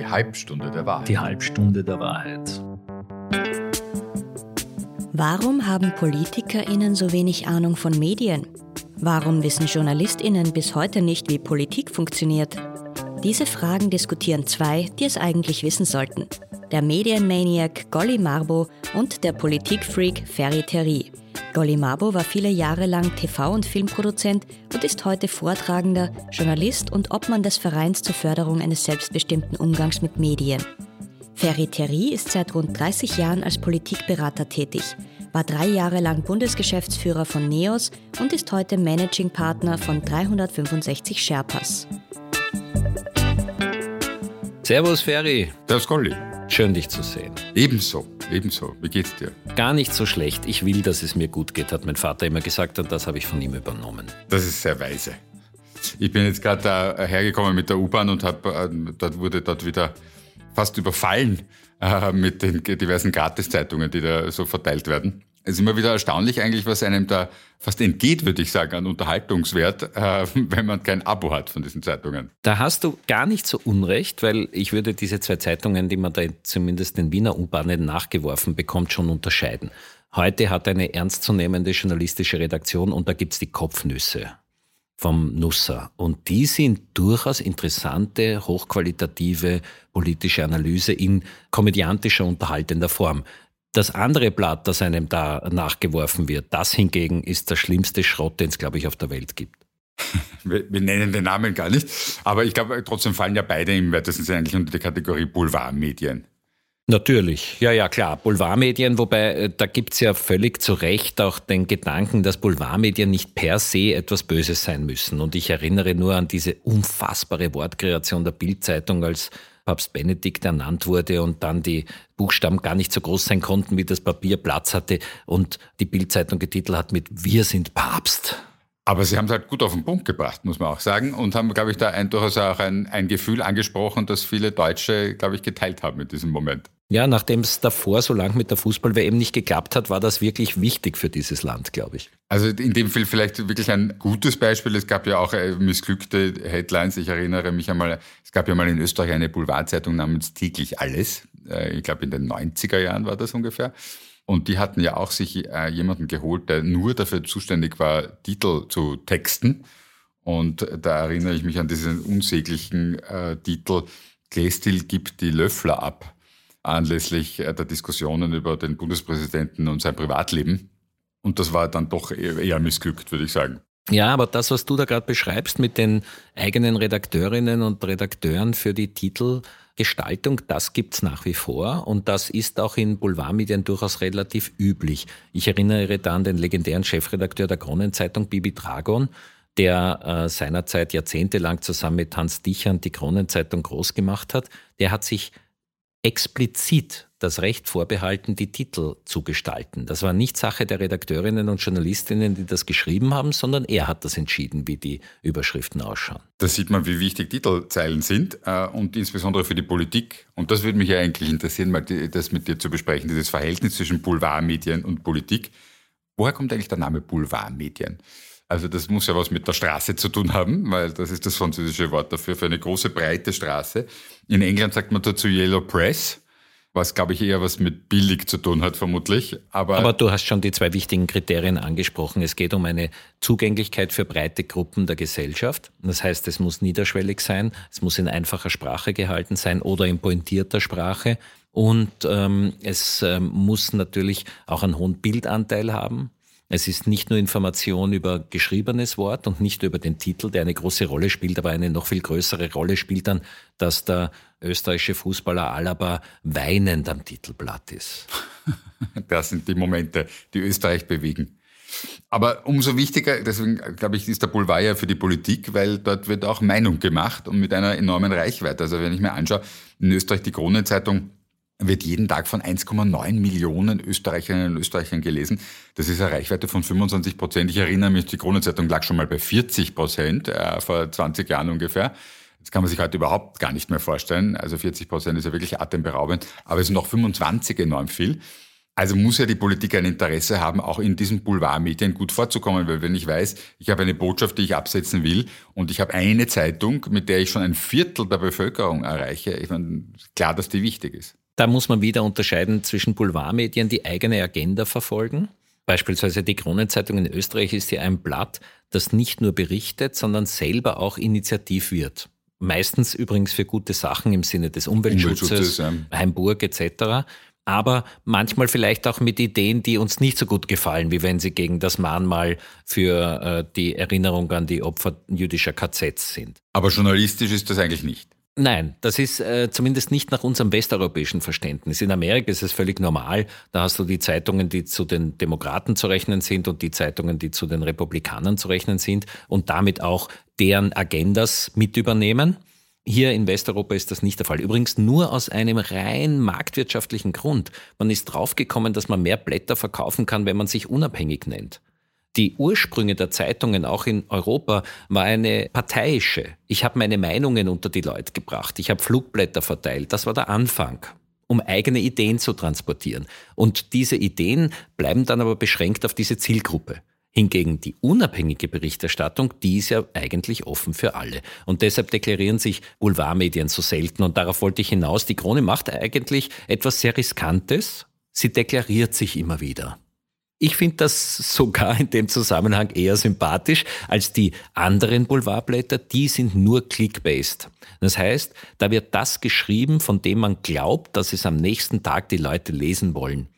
Die Halbstunde der Wahrheit. Die Halbstunde der Wahrheit. Warum haben PolitikerInnen so wenig Ahnung von Medien? Warum wissen JournalistInnen bis heute nicht, wie Politik funktioniert? Diese Fragen diskutieren zwei, die es eigentlich wissen sollten. Der Medienmaniac Golly Marbo und der Politikfreak Ferry Terry. Golly Marbo war viele Jahre lang TV- und Filmproduzent und ist heute Vortragender, Journalist und Obmann des Vereins zur Förderung eines selbstbestimmten Umgangs mit Medien. Ferry Terry ist seit rund 30 Jahren als Politikberater tätig, war drei Jahre lang Bundesgeschäftsführer von NEOS und ist heute Managing Partner von 365 Sherpas. Servus Ferry. Servus Golli. Schön dich zu sehen. Ebenso, ebenso. Wie geht's dir? Gar nicht so schlecht. Ich will, dass es mir gut geht, hat mein Vater immer gesagt und das habe ich von ihm übernommen. Das ist sehr weise. Ich bin jetzt gerade da hergekommen mit der U-Bahn und hab, äh, dort wurde dort wieder fast überfallen äh, mit den diversen Gratiszeitungen, die da so verteilt werden. Es ist immer wieder erstaunlich eigentlich, was einem da fast entgeht, würde ich sagen, an Unterhaltungswert, äh, wenn man kein Abo hat von diesen Zeitungen. Da hast du gar nicht so unrecht, weil ich würde diese zwei Zeitungen, die man da zumindest in Wiener U-Bahnen nachgeworfen bekommt, schon unterscheiden. Heute hat eine ernstzunehmende journalistische Redaktion und da gibt's die Kopfnüsse vom Nusser. Und die sind durchaus interessante, hochqualitative politische Analyse in komödiantischer, unterhaltender Form. Das andere Blatt, das einem da nachgeworfen wird, das hingegen ist der schlimmste Schrott, den es, glaube ich, auf der Welt gibt. Wir, wir, nennen den Namen gar nicht, aber ich glaube, trotzdem fallen ja beide im weitesten Sinne eigentlich unter die Kategorie Boulevardmedien. Natürlich, ja, ja, klar. Boulevardmedien, wobei äh, da gibt's ja völlig zu Recht auch den Gedanken, dass Boulevardmedien nicht per se etwas Böses sein müssen. Und ich erinnere nur an diese unfassbare Wortkreation der Bildzeitung, als Papst Benedikt ernannt wurde und dann die Buchstaben gar nicht so groß sein konnten, wie das Papier Platz hatte und die Bildzeitung getitelt hat mit Wir sind Papst. Aber Sie haben es halt gut auf den Punkt gebracht, muss man auch sagen, und haben, glaube ich, da ein, durchaus auch ein, ein Gefühl angesprochen, das viele Deutsche, glaube ich, geteilt haben in diesem Moment. Ja, nachdem es davor so lang mit der Fußball-WM nicht geklappt hat, war das wirklich wichtig für dieses Land, glaube ich. Also in dem Fall vielleicht wirklich ein gutes Beispiel. Es gab ja auch äh, missglückte Headlines. Ich erinnere mich einmal, es gab ja mal in Österreich eine Boulevardzeitung namens Täglich Alles. Äh, ich glaube, in den 90er Jahren war das ungefähr. Und die hatten ja auch sich äh, jemanden geholt, der nur dafür zuständig war, Titel zu texten. Und da erinnere ich mich an diesen unsäglichen Titel, Glästil gibt die Löffler ab anlässlich der Diskussionen über den Bundespräsidenten und sein Privatleben. Und das war dann doch eher missglückt, würde ich sagen. Ja, aber das, was du da gerade beschreibst mit den eigenen Redakteurinnen und Redakteuren für die Titelgestaltung, das gibt's nach wie vor und das ist auch in Boulevardmedien durchaus relativ üblich. Ich erinnere da an den legendären Chefredakteur der Kronenzeitung, Bibi Dragon, der äh, seinerzeit jahrzehntelang zusammen mit Hans Dichern die Kronenzeitung groß gemacht hat. Der hat sich explizit das Recht vorbehalten, die Titel zu gestalten. Das war nicht Sache der Redakteurinnen und Journalistinnen, die das geschrieben haben, sondern er hat das entschieden, wie die Überschriften ausschauen. Da sieht man, wie wichtig Titelzeilen sind äh, und insbesondere für die Politik. Und das würde mich ja eigentlich interessieren, mal das mit dir zu besprechen, dieses Verhältnis zwischen Boulevardmedien und Politik. Woher kommt eigentlich der Name Boulevardmedien? Also das muss ja was mit der Straße zu tun haben, weil das ist das französische Wort dafür, für eine große, breite Straße. In England sagt man dazu Yellow Press, was, glaube ich, eher was mit billig zu tun hat, vermutlich. Aber, Aber du hast schon die zwei wichtigen Kriterien angesprochen. Es geht um eine Zugänglichkeit für breite Gruppen der Gesellschaft. Das heißt, es muss niederschwellig sein, es muss in einfacher Sprache gehalten sein oder in pointierter Sprache. Und ähm, es ähm, muss natürlich auch einen hohen Bildanteil haben. Es ist nicht nur Information über geschriebenes Wort und nicht über den Titel, der eine große Rolle spielt, aber eine noch viel größere Rolle spielt dann, dass der österreichische Fußballer Alaba weinend am Titelblatt ist. Das sind die Momente, die Österreich bewegen. Aber umso wichtiger, deswegen glaube ich, ist der Boulevard ja für die Politik, weil dort wird auch Meinung gemacht und mit einer enormen Reichweite. Also wenn ich mir anschaue, in Österreich die Kronenzeitung wird jeden Tag von 1,9 Millionen Österreicherinnen und Österreichern gelesen. Das ist eine Reichweite von 25 Prozent. Ich erinnere mich, die Kronenzeitung lag schon mal bei 40 Prozent, äh, vor 20 Jahren ungefähr. Das kann man sich heute überhaupt gar nicht mehr vorstellen. Also 40 Prozent ist ja wirklich atemberaubend. Aber es sind noch 25 enorm viel. Also muss ja die Politik ein Interesse haben, auch in diesen Boulevardmedien gut vorzukommen, weil wenn ich weiß, ich habe eine Botschaft, die ich absetzen will und ich habe eine Zeitung, mit der ich schon ein Viertel der Bevölkerung erreiche, ich meine, klar, dass die wichtig ist. Da muss man wieder unterscheiden zwischen Boulevardmedien, die eigene Agenda verfolgen. Beispielsweise die Kronenzeitung in Österreich ist ja ein Blatt, das nicht nur berichtet, sondern selber auch initiativ wird. Meistens übrigens für gute Sachen im Sinne des Umweltschutzes, Umweltschutzes. Heimburg etc aber manchmal vielleicht auch mit Ideen, die uns nicht so gut gefallen, wie wenn sie gegen das Mahnmal für äh, die Erinnerung an die Opfer jüdischer KZs sind. Aber journalistisch ist das eigentlich nicht. Nein, das ist äh, zumindest nicht nach unserem westeuropäischen Verständnis. In Amerika ist es völlig normal. Da hast du die Zeitungen, die zu den Demokraten zu rechnen sind und die Zeitungen, die zu den Republikanern zu rechnen sind und damit auch deren Agendas mit übernehmen. Hier in Westeuropa ist das nicht der Fall. Übrigens nur aus einem rein marktwirtschaftlichen Grund. Man ist draufgekommen, dass man mehr Blätter verkaufen kann, wenn man sich unabhängig nennt. Die Ursprünge der Zeitungen auch in Europa war eine parteiische. Ich habe meine Meinungen unter die Leute gebracht. Ich habe Flugblätter verteilt. Das war der Anfang, um eigene Ideen zu transportieren. Und diese Ideen bleiben dann aber beschränkt auf diese Zielgruppe. Hingegen die unabhängige Berichterstattung, die ist ja eigentlich offen für alle. Und deshalb deklarieren sich Boulevardmedien so selten. Und darauf wollte ich hinaus. Die Krone macht eigentlich etwas sehr Riskantes. Sie deklariert sich immer wieder. Ich finde das sogar in dem Zusammenhang eher sympathisch als die anderen Boulevardblätter. Die sind nur click-based. Das heißt, da wird das geschrieben, von dem man glaubt, dass es am nächsten Tag die Leute lesen wollen.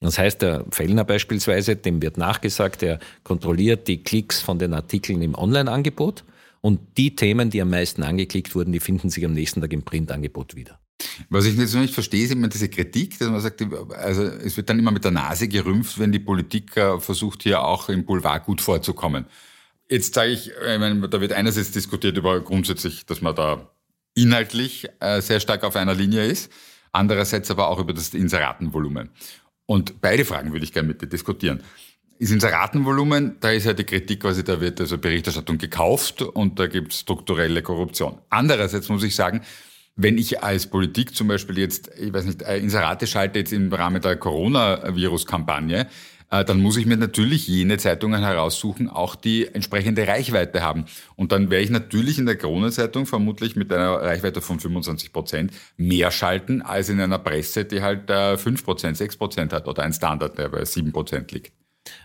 Das heißt, der Fellner beispielsweise, dem wird nachgesagt, er kontrolliert die Klicks von den Artikeln im Online-Angebot und die Themen, die am meisten angeklickt wurden, die finden sich am nächsten Tag im Print-Angebot wieder. Was ich jetzt noch nicht verstehe, ist immer diese Kritik, dass man sagt, also es wird dann immer mit der Nase gerümpft, wenn die Politik versucht, hier auch im Boulevard gut vorzukommen. Jetzt sage ich, ich meine, da wird einerseits diskutiert über grundsätzlich, dass man da inhaltlich äh, sehr stark auf einer Linie ist, andererseits aber auch über das Inseratenvolumen. Und beide Fragen würde ich gerne mit dir diskutieren. Ist Inseratenvolumen, da ist ja die Kritik quasi, da wird also Berichterstattung gekauft und da gibt es strukturelle Korruption. Andererseits muss ich sagen, wenn ich als Politik zum Beispiel jetzt, ich weiß nicht, Inserate schalte jetzt im Rahmen der Coronavirus-Kampagne, äh, dann muss ich mir natürlich jene Zeitungen heraussuchen, auch die entsprechende Reichweite haben. Und dann werde ich natürlich in der Corona-Zeitung vermutlich mit einer Reichweite von 25 Prozent mehr schalten, als in einer Presse, die halt 5 Prozent, 6 Prozent hat oder ein Standard, der bei 7 Prozent liegt.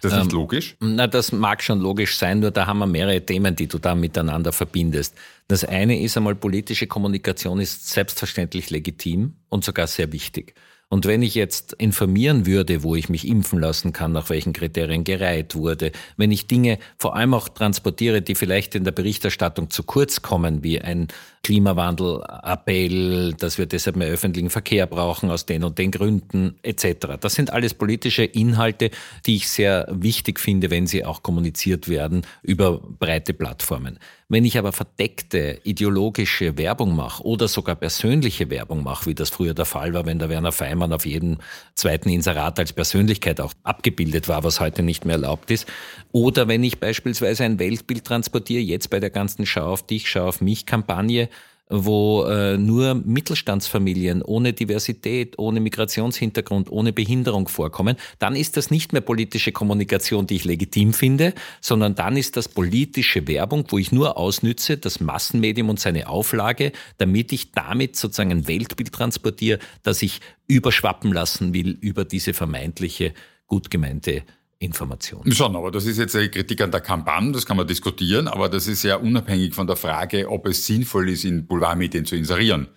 Das ist ähm, logisch? Na, das mag schon logisch sein, nur da haben wir mehrere Themen, die du da miteinander verbindest. Das eine ist einmal, politische Kommunikation ist selbstverständlich legitim und sogar sehr wichtig. Und wenn ich jetzt informieren würde, wo ich mich impfen lassen kann, nach welchen Kriterien gereiht wurde, wenn ich Dinge vor allem auch transportiere, die vielleicht in der Berichterstattung zu kurz kommen, wie ein Klimawandel-Appell, dass wir deshalb mehr öffentlichen Verkehr brauchen aus den und den Gründen etc. Das sind alles politische Inhalte, die ich sehr wichtig finde, wenn sie auch kommuniziert werden über breite Plattformen. Wenn ich aber verdeckte ideologische Werbung mache oder sogar persönliche Werbung mache, wie das früher der Fall war, wenn der Werner Feimann auf jedem zweiten Inserat als Persönlichkeit auch abgebildet war, was heute nicht mehr erlaubt ist, oder wenn ich beispielsweise ein Weltbild transportiere, jetzt bei der ganzen Schau auf dich, Schau auf mich Kampagne, wo äh, nur Mittelstandsfamilien ohne Diversität, ohne Migrationshintergrund, ohne Behinderung vorkommen, dann ist das nicht mehr politische Kommunikation, die ich legitim finde, sondern dann ist das politische Werbung, wo ich nur ausnütze, das Massenmedium und seine Auflage, damit ich damit sozusagen ein Weltbild transportiere, das ich überschwappen lassen will über diese vermeintliche gut gemeinte Information. Schon, aber das ist jetzt eine Kritik an der Kampagne, das kann man diskutieren, aber das ist ja unabhängig von der Frage, ob es sinnvoll ist, in Boulevardmedien zu inserieren.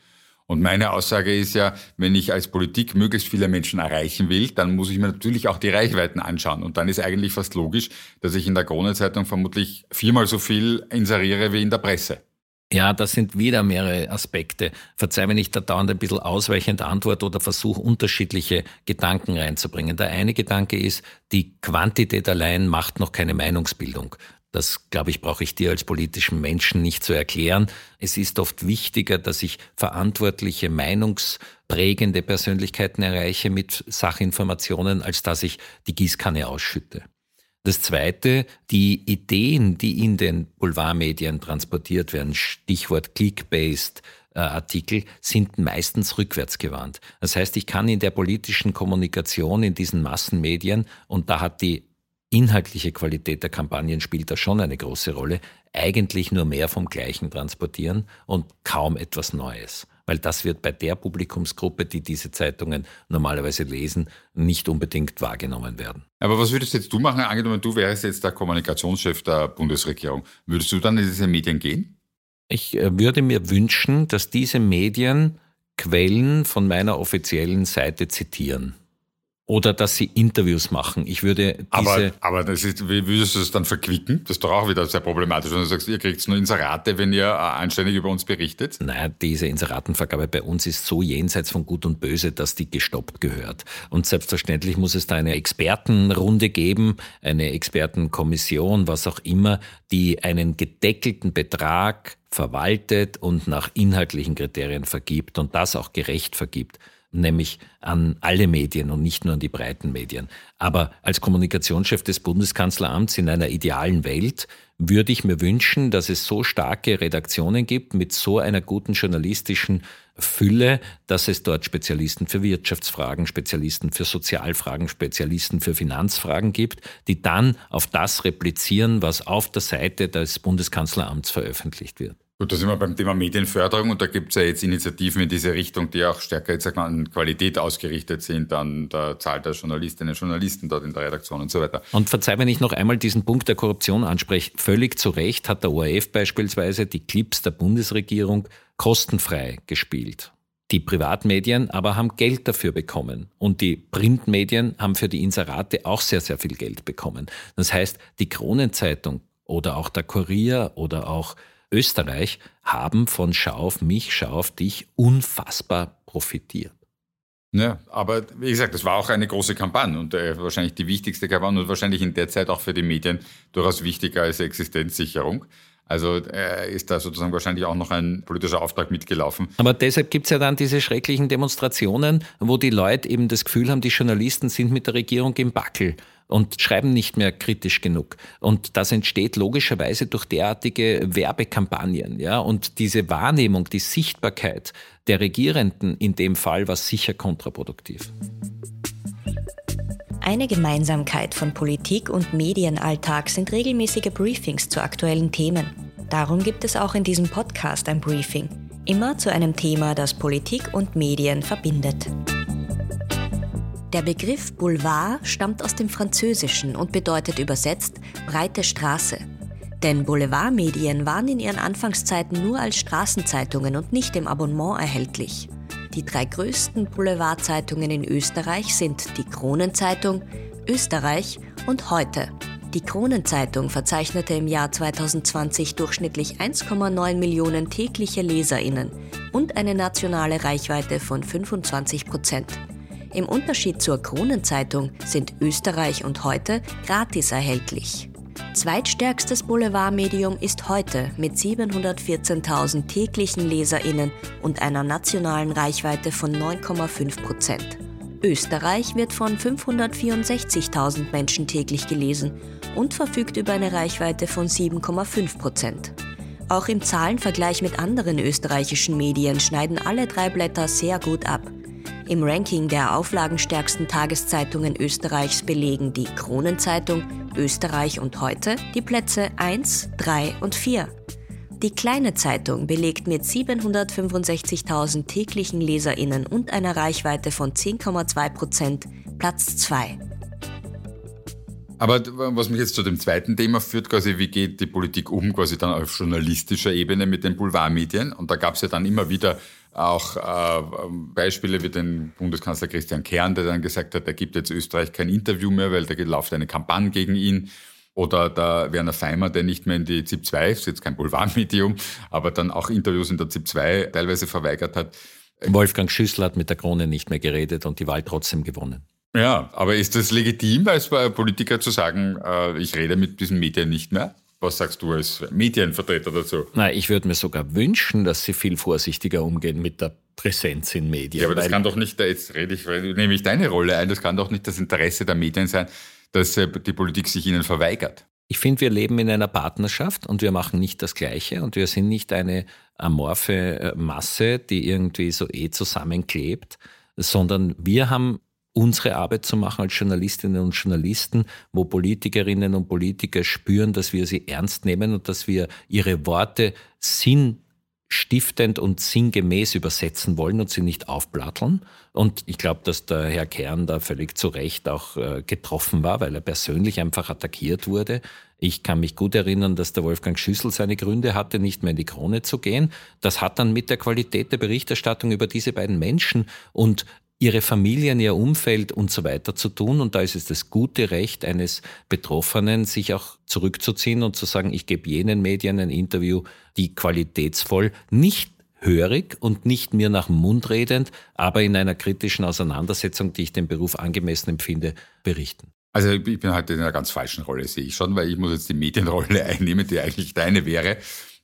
Und meine Aussage ist ja, wenn ich als Politik möglichst viele Menschen erreichen will, dann muss ich mir natürlich auch die Reichweiten anschauen. Und dann ist eigentlich fast logisch, dass ich in der Krone-Zeitung vermutlich viermal so viel inseriere wie in der Presse. Ja, das sind wieder mehrere Aspekte. Verzeih, wenn ich da dauernd ein bisschen ausweichend antworte oder versuche, unterschiedliche Gedanken reinzubringen. Der eine Gedanke ist, die Quantität allein macht noch keine Meinungsbildung. Das, glaube ich, brauche ich dir als politischen Menschen nicht zu erklären. Es ist oft wichtiger, dass ich verantwortliche, meinungsprägende Persönlichkeiten erreiche mit Sachinformationen, als dass ich die Gießkanne ausschütte. Das Zweite, die Ideen, die in den Boulevardmedien transportiert werden, Stichwort Click-based, Artikel sind meistens rückwärtsgewandt. Das heißt, ich kann in der politischen Kommunikation in diesen Massenmedien, und da hat die inhaltliche Qualität der Kampagnen spielt da schon eine große Rolle, eigentlich nur mehr vom Gleichen transportieren und kaum etwas Neues. Weil das wird bei der Publikumsgruppe, die diese Zeitungen normalerweise lesen, nicht unbedingt wahrgenommen werden. Aber was würdest jetzt du machen, angenommen, du wärst jetzt der Kommunikationschef der Bundesregierung? Würdest du dann in diese Medien gehen? Ich äh, würde mir wünschen, dass diese Medien Quellen von meiner offiziellen Seite zitieren oder dass sie Interviews machen. Ich würde diese. Aber, aber das ist, wie würdest du das dann verquicken? Das ist doch auch wieder sehr problematisch, wenn du sagst, ihr kriegt nur Inserate, wenn ihr äh, anständig über uns berichtet. Naja, diese Inseratenvergabe bei uns ist so jenseits von Gut und Böse, dass die gestoppt gehört. Und selbstverständlich muss es da eine Expertenrunde geben, eine Expertenkommission, was auch immer, die einen gedeckelten Betrag verwaltet und nach inhaltlichen Kriterien vergibt und das auch gerecht vergibt nämlich an alle Medien und nicht nur an die breiten Medien. Aber als Kommunikationschef des Bundeskanzleramts in einer idealen Welt würde ich mir wünschen, dass es so starke Redaktionen gibt mit so einer guten journalistischen Fülle, dass es dort Spezialisten für Wirtschaftsfragen, Spezialisten für Sozialfragen, Spezialisten für Finanzfragen gibt, die dann auf das replizieren, was auf der Seite des Bundeskanzleramts veröffentlicht wird. Gut, da sind wir beim Thema Medienförderung und da gibt es ja jetzt Initiativen in diese Richtung, die auch stärker jetzt an Qualität ausgerichtet sind, an der Zahl der Journalistinnen und Journalisten dort in der Redaktion und so weiter. Und verzeih, wenn ich noch einmal diesen Punkt der Korruption anspreche. Völlig zu Recht hat der ORF beispielsweise die Clips der Bundesregierung kostenfrei gespielt. Die Privatmedien aber haben Geld dafür bekommen. Und die Printmedien haben für die Inserate auch sehr, sehr viel Geld bekommen. Das heißt, die Kronenzeitung oder auch der Kurier oder auch Österreich haben von Schau auf mich, Schau auf dich unfassbar profitiert. Ja, aber wie gesagt, das war auch eine große Kampagne und äh, wahrscheinlich die wichtigste Kampagne und wahrscheinlich in der Zeit auch für die Medien durchaus wichtiger als Existenzsicherung. Also äh, ist da sozusagen wahrscheinlich auch noch ein politischer Auftrag mitgelaufen. Aber deshalb gibt es ja dann diese schrecklichen Demonstrationen, wo die Leute eben das Gefühl haben, die Journalisten sind mit der Regierung im Backel und schreiben nicht mehr kritisch genug. Und das entsteht logischerweise durch derartige Werbekampagnen. Ja? Und diese Wahrnehmung, die Sichtbarkeit der Regierenden in dem Fall war sicher kontraproduktiv. Eine Gemeinsamkeit von Politik und Medienalltag sind regelmäßige Briefings zu aktuellen Themen. Darum gibt es auch in diesem Podcast ein Briefing, immer zu einem Thema, das Politik und Medien verbindet. Der Begriff Boulevard stammt aus dem Französischen und bedeutet übersetzt breite Straße. Denn Boulevardmedien waren in ihren Anfangszeiten nur als Straßenzeitungen und nicht im Abonnement erhältlich. Die drei größten Boulevardzeitungen in Österreich sind die Kronenzeitung, Österreich und Heute. Die Kronenzeitung verzeichnete im Jahr 2020 durchschnittlich 1,9 Millionen tägliche Leserinnen und eine nationale Reichweite von 25 Prozent. Im Unterschied zur Kronenzeitung sind Österreich und Heute gratis erhältlich. Zweitstärkstes Boulevardmedium ist heute mit 714.000 täglichen LeserInnen und einer nationalen Reichweite von 9,5 Prozent. Österreich wird von 564.000 Menschen täglich gelesen und verfügt über eine Reichweite von 7,5 Prozent. Auch im Zahlenvergleich mit anderen österreichischen Medien schneiden alle drei Blätter sehr gut ab. Im Ranking der auflagenstärksten Tageszeitungen Österreichs belegen die Kronenzeitung, Österreich und heute die Plätze 1, 3 und 4. Die kleine Zeitung belegt mit 765.000 täglichen Leserinnen und einer Reichweite von 10,2 Prozent Platz 2. Aber was mich jetzt zu dem zweiten Thema führt, quasi, wie geht die Politik um, quasi dann auf journalistischer Ebene mit den Boulevardmedien? Und da gab es ja dann immer wieder auch äh, Beispiele wie den Bundeskanzler Christian Kern, der dann gesagt hat, er gibt jetzt Österreich kein Interview mehr, weil da läuft eine Kampagne gegen ihn. Oder der Werner Feimer, der nicht mehr in die ZIP 2, ist jetzt kein Boulevardmedium, aber dann auch Interviews in der ZIP 2 teilweise verweigert hat. Wolfgang Schüssel hat mit der Krone nicht mehr geredet und die Wahl trotzdem gewonnen. Ja, aber ist das legitim als Politiker zu sagen, äh, ich rede mit diesen Medien nicht mehr? Was sagst du als Medienvertreter dazu? Nein, ich würde mir sogar wünschen, dass sie viel vorsichtiger umgehen mit der Präsenz in Medien. Ja, aber das kann doch nicht, jetzt rede ich, nehme ich deine Rolle ein, das kann doch nicht das Interesse der Medien sein, dass äh, die Politik sich ihnen verweigert. Ich finde, wir leben in einer Partnerschaft und wir machen nicht das Gleiche und wir sind nicht eine amorphe äh, Masse, die irgendwie so eh zusammenklebt, sondern wir haben unsere Arbeit zu machen als Journalistinnen und Journalisten, wo Politikerinnen und Politiker spüren, dass wir sie ernst nehmen und dass wir ihre Worte sinnstiftend und sinngemäß übersetzen wollen und sie nicht aufplatteln. Und ich glaube, dass der Herr Kern da völlig zu Recht auch äh, getroffen war, weil er persönlich einfach attackiert wurde. Ich kann mich gut erinnern, dass der Wolfgang Schüssel seine Gründe hatte, nicht mehr in die Krone zu gehen. Das hat dann mit der Qualität der Berichterstattung über diese beiden Menschen und ihre Familien, ihr Umfeld und so weiter zu tun. Und da ist es das gute Recht eines Betroffenen, sich auch zurückzuziehen und zu sagen, ich gebe jenen Medien ein Interview, die qualitätsvoll, nicht hörig und nicht mir nach dem Mund redend, aber in einer kritischen Auseinandersetzung, die ich dem Beruf angemessen empfinde, berichten. Also ich bin heute in einer ganz falschen Rolle, sehe ich schon, weil ich muss jetzt die Medienrolle einnehmen, die eigentlich deine wäre.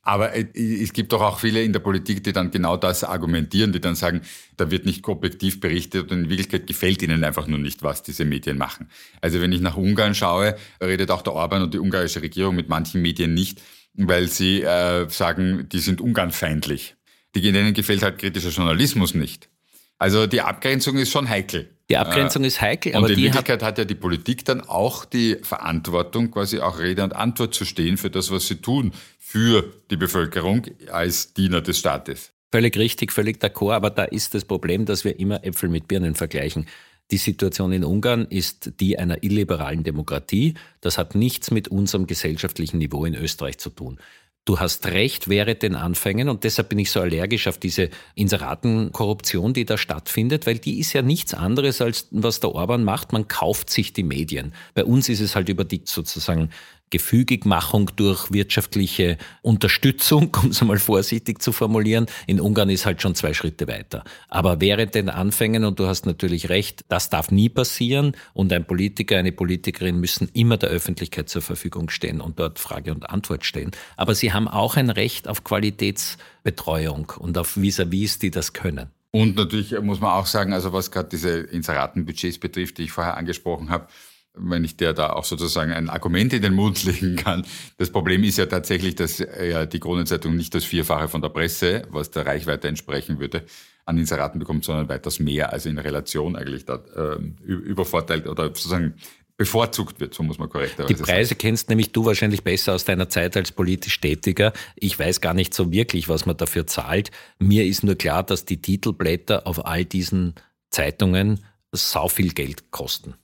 Aber äh, es gibt doch auch viele in der Politik, die dann genau das argumentieren, die dann sagen, da wird nicht objektiv berichtet und in Wirklichkeit gefällt ihnen einfach nur nicht, was diese Medien machen. Also wenn ich nach Ungarn schaue, redet auch der Orban und die ungarische Regierung mit manchen Medien nicht, weil sie äh, sagen, die sind ungarnfeindlich. Die, denen gefällt halt kritischer Journalismus nicht. Also die Abgrenzung ist schon heikel. Die Abgrenzung äh, ist heikel, aber und in Wirklichkeit hat, hat ja die Politik dann auch die Verantwortung, quasi auch Rede und Antwort zu stehen für das, was sie tun für die Bevölkerung als Diener des Staates. Völlig richtig, völlig d'accord, aber da ist das Problem, dass wir immer Äpfel mit Birnen vergleichen. Die Situation in Ungarn ist die einer illiberalen Demokratie. Das hat nichts mit unserem gesellschaftlichen Niveau in Österreich zu tun. Du hast recht, wäre den Anfängen und deshalb bin ich so allergisch auf diese Inseratenkorruption, die da stattfindet, weil die ist ja nichts anderes als was der Orban macht. Man kauft sich die Medien. Bei uns ist es halt über die sozusagen Gefügigmachung durch wirtschaftliche Unterstützung, um es einmal vorsichtig zu formulieren. In Ungarn ist halt schon zwei Schritte weiter. Aber während den Anfängen, und du hast natürlich recht, das darf nie passieren und ein Politiker, eine Politikerin müssen immer der Öffentlichkeit zur Verfügung stehen und dort Frage und Antwort stehen. Aber sie haben auch ein Recht auf Qualitätsbetreuung und auf Vis-à-vis, die das können. Und natürlich muss man auch sagen, also was gerade diese Inseratenbudgets betrifft, die ich vorher angesprochen habe, wenn ich der da auch sozusagen ein Argument in den Mund legen kann. Das Problem ist ja tatsächlich, dass ja die Kronenzeitung nicht das Vierfache von der Presse, was der Reichweite entsprechen würde, an Inseraten bekommt, sondern weitaus mehr, also in Relation eigentlich da äh, übervorteilt oder sozusagen bevorzugt wird, so muss man korrekterweise sagen. Die Preise sagen. kennst nämlich du wahrscheinlich besser aus deiner Zeit als politisch Tätiger. Ich weiß gar nicht so wirklich, was man dafür zahlt. Mir ist nur klar, dass die Titelblätter auf all diesen Zeitungen sau viel Geld kosten.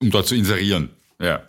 Um dort zu inserieren, ja.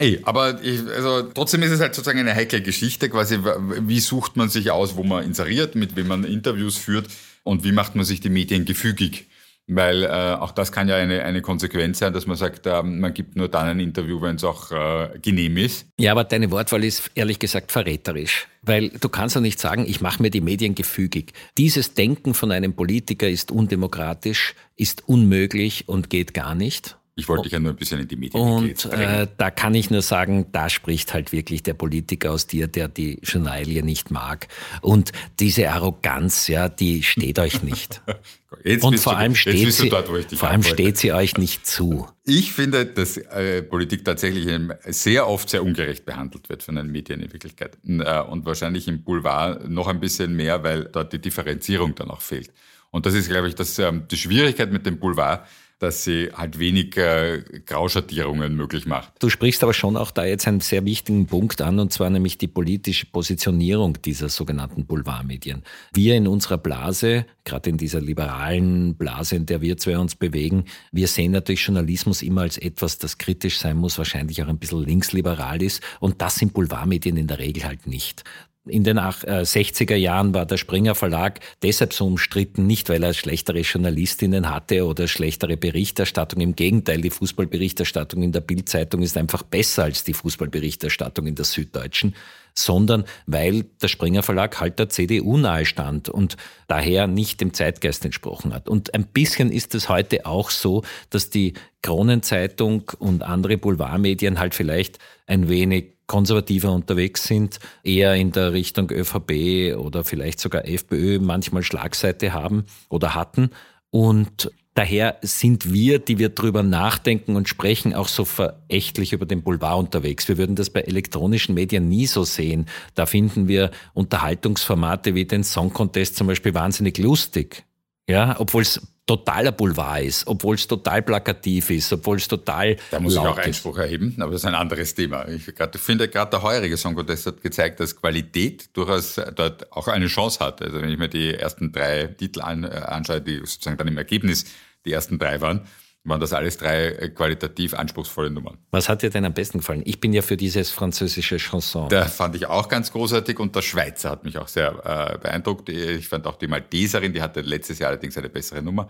Ey, aber ich, also trotzdem ist es halt sozusagen eine heikle Geschichte, quasi, wie sucht man sich aus, wo man inseriert, mit wem man Interviews führt und wie macht man sich die Medien gefügig? Weil äh, auch das kann ja eine, eine Konsequenz sein, dass man sagt, äh, man gibt nur dann ein Interview, wenn es auch äh, genehm ist. Ja, aber deine Wortwahl ist ehrlich gesagt verräterisch. Weil du kannst ja nicht sagen, ich mache mir die Medien gefügig. Dieses Denken von einem Politiker ist undemokratisch, ist unmöglich und geht gar nicht. Ich wollte dich ja nur ein bisschen in die Medien Und äh, da kann ich nur sagen, da spricht halt wirklich der Politiker aus dir, der die Journalie nicht mag. Und diese Arroganz, ja, die steht euch nicht. Und vor allem, steht sie, dort, vor allem steht sie euch nicht zu. Ich finde, dass äh, Politik tatsächlich sehr oft sehr ungerecht behandelt wird von den Medien in Wirklichkeit. Äh, und wahrscheinlich im Boulevard noch ein bisschen mehr, weil dort die Differenzierung dann auch fehlt. Und das ist, glaube ich, das, ähm, die Schwierigkeit mit dem Boulevard dass sie halt weniger Grauschattierungen möglich macht. Du sprichst aber schon auch da jetzt einen sehr wichtigen Punkt an, und zwar nämlich die politische Positionierung dieser sogenannten Boulevardmedien. Wir in unserer Blase, gerade in dieser liberalen Blase, in der wir zwei uns bewegen, wir sehen natürlich Journalismus immer als etwas, das kritisch sein muss, wahrscheinlich auch ein bisschen linksliberal ist. Und das sind Boulevardmedien in der Regel halt nicht in den 60er äh, Jahren war der Springer Verlag deshalb so umstritten, nicht weil er schlechtere Journalistinnen hatte oder schlechtere Berichterstattung. Im Gegenteil, die Fußballberichterstattung in der Bildzeitung ist einfach besser als die Fußballberichterstattung in der Süddeutschen, sondern weil der Springer Verlag halt der CDU nahe stand und daher nicht dem Zeitgeist entsprochen hat. Und ein bisschen ist es heute auch so, dass die Kronenzeitung und andere Boulevardmedien halt vielleicht ein wenig konservativer unterwegs sind, eher in der Richtung ÖVP oder vielleicht sogar FPÖ manchmal Schlagseite haben oder hatten. Und Daher sind wir, die wir drüber nachdenken und sprechen, auch so verächtlich über den Boulevard unterwegs. Wir würden das bei elektronischen Medien nie so sehen. Da finden wir Unterhaltungsformate wie den Song Contest zum Beispiel wahnsinnig lustig. Ja, obwohl es totaler Boulevard ist, obwohl es total plakativ ist, obwohl es total. Da muss ich auch Einspruch erheben, aber das ist ein anderes Thema. Ich finde, gerade der heurige Song Contest hat gezeigt, dass Qualität durchaus dort auch eine Chance hat. Also wenn ich mir die ersten drei Titel äh, anschaue, die sozusagen dann im Ergebnis die ersten drei waren, waren das alles drei äh, qualitativ anspruchsvolle Nummern. Was hat dir denn am besten gefallen? Ich bin ja für dieses französische Chanson. Der fand ich auch ganz großartig und der Schweizer hat mich auch sehr äh, beeindruckt. Ich fand auch die Malteserin, die hatte letztes Jahr allerdings eine bessere Nummer.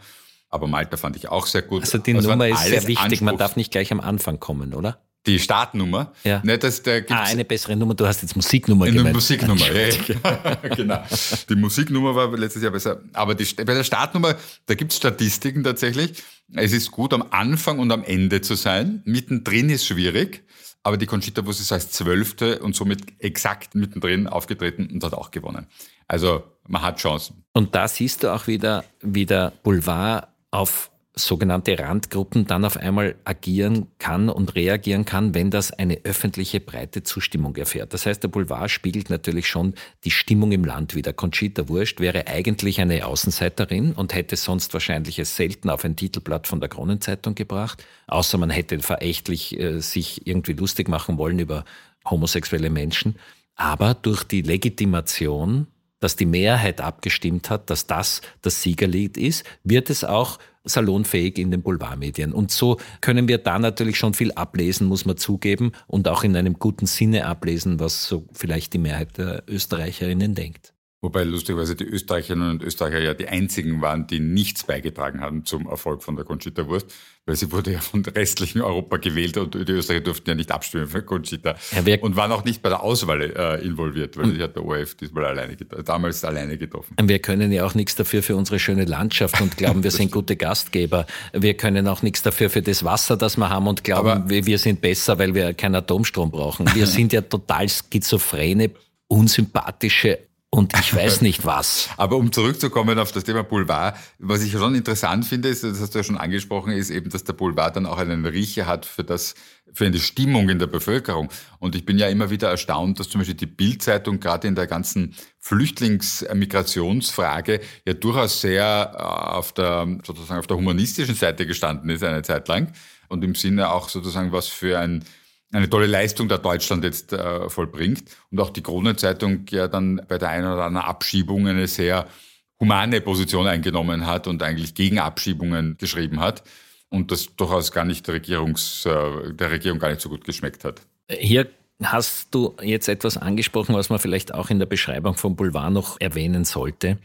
Aber Malta fand ich auch sehr gut. Also die also Nummer ist sehr wichtig. Man darf nicht gleich am Anfang kommen, oder? Die Startnummer. Ja. Ne, das, da gibt's ah, eine bessere Nummer. Du hast jetzt Musiknummer eine gemeint. Musiknummer, ja, genau. Die Musiknummer war letztes Jahr besser. Aber die, bei der Startnummer, da gibt es Statistiken tatsächlich. Es ist gut, am Anfang und am Ende zu sein. Mittendrin ist schwierig. Aber die Conchita Wurst ist als Zwölfte und somit exakt mittendrin aufgetreten und hat auch gewonnen. Also man hat Chancen. Und da siehst du auch wieder, wie der Boulevard auf sogenannte Randgruppen dann auf einmal agieren kann und reagieren kann, wenn das eine öffentliche breite Zustimmung erfährt. Das heißt, der Boulevard spiegelt natürlich schon die Stimmung im Land wieder. Conchita Wurst wäre eigentlich eine Außenseiterin und hätte sonst wahrscheinlich es selten auf ein Titelblatt von der Kronenzeitung gebracht, außer man hätte verächtlich äh, sich irgendwie lustig machen wollen über homosexuelle Menschen. Aber durch die Legitimation dass die Mehrheit abgestimmt hat, dass das das Siegerlied ist, wird es auch salonfähig in den Boulevardmedien. Und so können wir da natürlich schon viel ablesen, muss man zugeben, und auch in einem guten Sinne ablesen, was so vielleicht die Mehrheit der Österreicherinnen denkt. Wobei lustigerweise die Österreicherinnen und Österreicher ja die einzigen waren, die nichts beigetragen haben zum Erfolg von der Conchita Wurst, weil sie wurde ja von restlichen Europa gewählt und die Österreicher durften ja nicht abstimmen für Conchita und waren auch nicht bei der Auswahl äh, involviert, weil sie hat der ORF diesmal alleine damals alleine getroffen. Wir können ja auch nichts dafür für unsere schöne Landschaft und glauben, wir sind gute Gastgeber. Wir können auch nichts dafür für das Wasser, das wir haben und glauben, Aber wir sind besser, weil wir keinen Atomstrom brauchen. Wir sind ja total schizophrene unsympathische und ich weiß nicht was. Aber um zurückzukommen auf das Thema Boulevard, was ich schon interessant finde, ist, das hast du ja schon angesprochen, ist eben, dass der Boulevard dann auch einen Riecher hat für das, für eine Stimmung in der Bevölkerung. Und ich bin ja immer wieder erstaunt, dass zum Beispiel die Bildzeitung gerade in der ganzen Flüchtlingsmigrationsfrage ja durchaus sehr äh, auf der, sozusagen auf der humanistischen Seite gestanden ist eine Zeit lang. Und im Sinne auch sozusagen was für ein, eine tolle Leistung der Deutschland jetzt äh, vollbringt und auch die Kronenzeitung ja dann bei der einen oder anderen Abschiebung eine sehr humane Position eingenommen hat und eigentlich gegen Abschiebungen geschrieben hat und das durchaus gar nicht der, Regierungs, äh, der Regierung gar nicht so gut geschmeckt hat. Hier hast du jetzt etwas angesprochen, was man vielleicht auch in der Beschreibung vom Boulevard noch erwähnen sollte.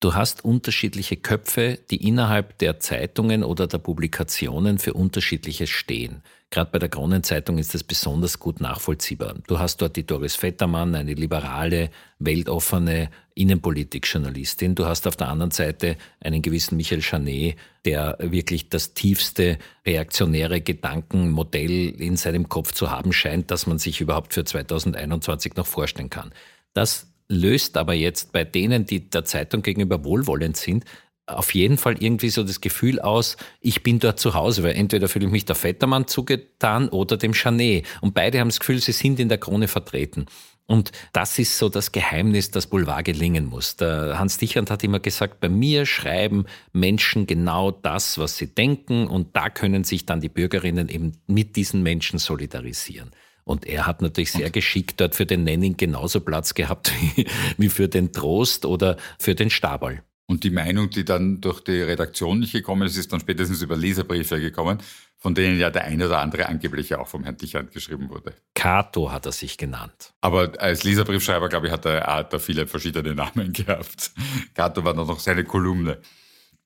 Du hast unterschiedliche Köpfe, die innerhalb der Zeitungen oder der Publikationen für unterschiedliches stehen. Gerade bei der Kronenzeitung ist das besonders gut nachvollziehbar. Du hast dort die Doris Vettermann, eine liberale, weltoffene Innenpolitikjournalistin. Du hast auf der anderen Seite einen gewissen Michael Chanet, der wirklich das tiefste reaktionäre Gedankenmodell in seinem Kopf zu haben scheint, das man sich überhaupt für 2021 noch vorstellen kann. Das löst aber jetzt bei denen, die der Zeitung gegenüber wohlwollend sind, auf jeden Fall irgendwie so das Gefühl aus, ich bin dort zu Hause, weil entweder fühle ich mich der Vettermann zugetan oder dem Chanet. Und beide haben das Gefühl, sie sind in der Krone vertreten. Und das ist so das Geheimnis, das Boulevard gelingen muss. Der Hans Dichand hat immer gesagt, bei mir schreiben Menschen genau das, was sie denken und da können sich dann die Bürgerinnen eben mit diesen Menschen solidarisieren. Und er hat natürlich sehr geschickt dort für den Nenning genauso Platz gehabt wie, wie für den Trost oder für den Stabal. Und die Meinung, die dann durch die Redaktion nicht gekommen ist, ist dann spätestens über Leserbriefe gekommen, von denen ja der eine oder andere angeblich auch vom Herrn Dichand geschrieben wurde. Cato hat er sich genannt. Aber als Leserbriefschreiber, glaube ich, hat er, hat er viele verschiedene Namen gehabt. Cato war noch seine Kolumne.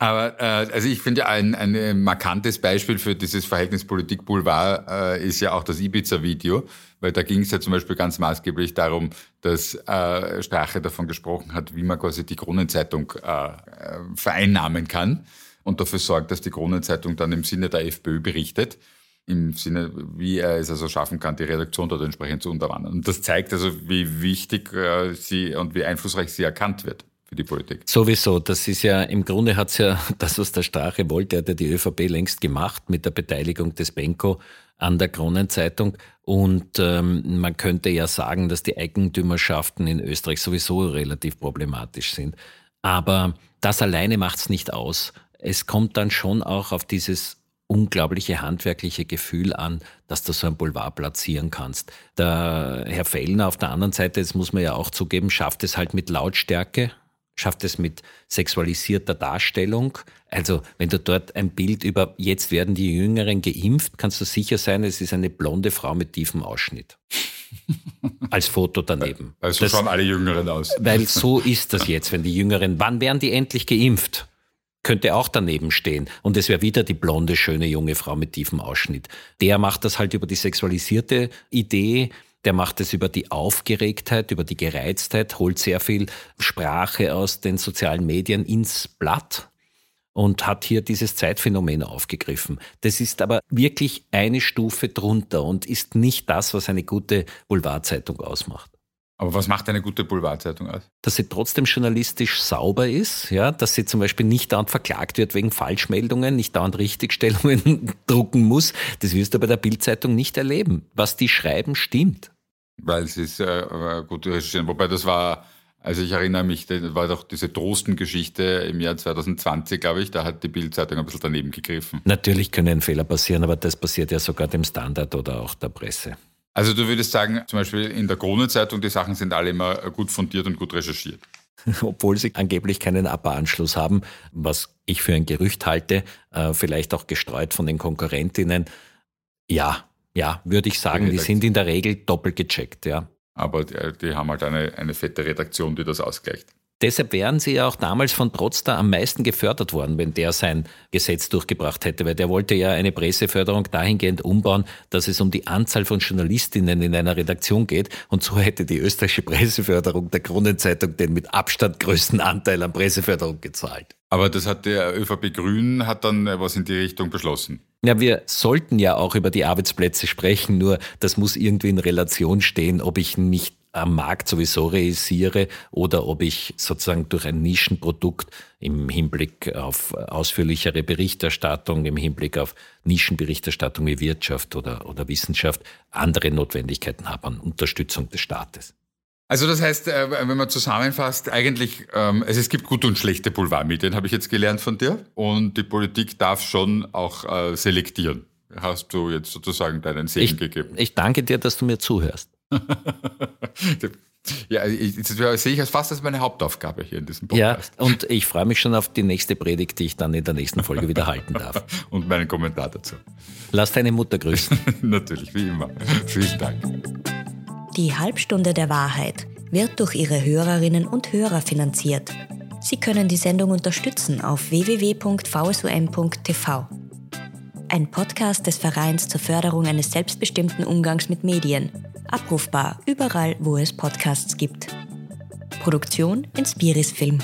Aber äh, also ich finde ein, ein markantes Beispiel für dieses Verhältnis Politik-Boulevard äh, ist ja auch das Ibiza-Video, weil da ging es ja zum Beispiel ganz maßgeblich darum, dass äh, Strache davon gesprochen hat, wie man quasi die Kronenzeitung äh, äh, vereinnahmen kann und dafür sorgt, dass die Kronenzeitung dann im Sinne der FPÖ berichtet im Sinne, wie er es also schaffen kann, die Redaktion dort entsprechend zu unterwandern. Und das zeigt also, wie wichtig äh, sie und wie einflussreich sie erkannt wird für die Politik. Sowieso, das ist ja, im Grunde hat es ja das, was der Strache wollte, hat ja die ÖVP längst gemacht mit der Beteiligung des Benko an der Kronenzeitung. Und ähm, man könnte ja sagen, dass die Eigentümerschaften in Österreich sowieso relativ problematisch sind. Aber das alleine macht es nicht aus. Es kommt dann schon auch auf dieses unglaubliche handwerkliche Gefühl an, dass du so ein Boulevard platzieren kannst. Der Herr Fellner auf der anderen Seite, das muss man ja auch zugeben, schafft es halt mit Lautstärke, schafft es mit sexualisierter Darstellung. Also wenn du dort ein Bild über jetzt werden die Jüngeren geimpft, kannst du sicher sein, es ist eine blonde Frau mit tiefem Ausschnitt. Als Foto daneben. Weil so das, schauen alle Jüngeren aus. Weil so ist das jetzt, wenn die Jüngeren, wann werden die endlich geimpft? könnte auch daneben stehen. Und es wäre wieder die blonde, schöne junge Frau mit tiefem Ausschnitt. Der macht das halt über die sexualisierte Idee, der macht es über die Aufgeregtheit, über die Gereiztheit, holt sehr viel Sprache aus den sozialen Medien ins Blatt und hat hier dieses Zeitphänomen aufgegriffen. Das ist aber wirklich eine Stufe drunter und ist nicht das, was eine gute Boulevardzeitung ausmacht. Aber was macht eine gute Boulevardzeitung aus? Dass sie trotzdem journalistisch sauber ist, ja, dass sie zum Beispiel nicht dauernd verklagt wird wegen Falschmeldungen, nicht dauernd Richtigstellungen drucken muss. Das wirst du bei der Bildzeitung nicht erleben. Was die schreiben, stimmt. Weil sie ist äh, gut recherchieren. Wobei das war, also ich erinnere mich, das war doch diese Drosten-Geschichte im Jahr 2020, glaube ich, da hat die Bildzeitung ein bisschen daneben gegriffen. Natürlich können Fehler passieren, aber das passiert ja sogar dem Standard oder auch der Presse. Also du würdest sagen, zum Beispiel in der Krone-Zeitung, die Sachen sind alle immer gut fundiert und gut recherchiert. Obwohl sie angeblich keinen APA-Anschluss haben, was ich für ein Gerücht halte, äh, vielleicht auch gestreut von den Konkurrentinnen. Ja, ja, würde ich sagen, die sind in der Regel doppelt gecheckt, ja. Aber die, die haben halt eine, eine fette Redaktion, die das ausgleicht. Deshalb wären sie ja auch damals von Trotzter am meisten gefördert worden, wenn der sein Gesetz durchgebracht hätte, weil der wollte ja eine Presseförderung dahingehend umbauen, dass es um die Anzahl von Journalistinnen in einer Redaktion geht. Und so hätte die österreichische Presseförderung der Kronenzeitung den mit Abstand größten Anteil an Presseförderung gezahlt. Aber das hat der ÖVP Grün hat dann was in die Richtung beschlossen. Ja, wir sollten ja auch über die Arbeitsplätze sprechen, nur das muss irgendwie in Relation stehen, ob ich nicht am Markt sowieso realisiere oder ob ich sozusagen durch ein Nischenprodukt im Hinblick auf ausführlichere Berichterstattung, im Hinblick auf Nischenberichterstattung wie Wirtschaft oder, oder Wissenschaft andere Notwendigkeiten habe an Unterstützung des Staates. Also das heißt, äh, wenn man zusammenfasst, eigentlich, also es gibt gute und schlechte Boulevardmedien, habe ich jetzt gelernt von dir. Und die Politik darf schon auch äh, selektieren. Hast du jetzt sozusagen deinen Segen ich, gegeben? Ich danke dir, dass du mir zuhörst. Ja, ich, das sehe ich als fast als meine Hauptaufgabe hier in diesem Podcast. Ja, und ich freue mich schon auf die nächste Predigt, die ich dann in der nächsten Folge wieder halten darf. und meinen Kommentar dazu. Lass deine Mutter grüßen. Natürlich, wie immer. Vielen Dank. Die Halbstunde der Wahrheit wird durch ihre Hörerinnen und Hörer finanziert. Sie können die Sendung unterstützen auf www.vsum.tv. Ein Podcast des Vereins zur Förderung eines selbstbestimmten Umgangs mit Medien Abrufbar überall, wo es Podcasts gibt. Produktion Inspiris Film.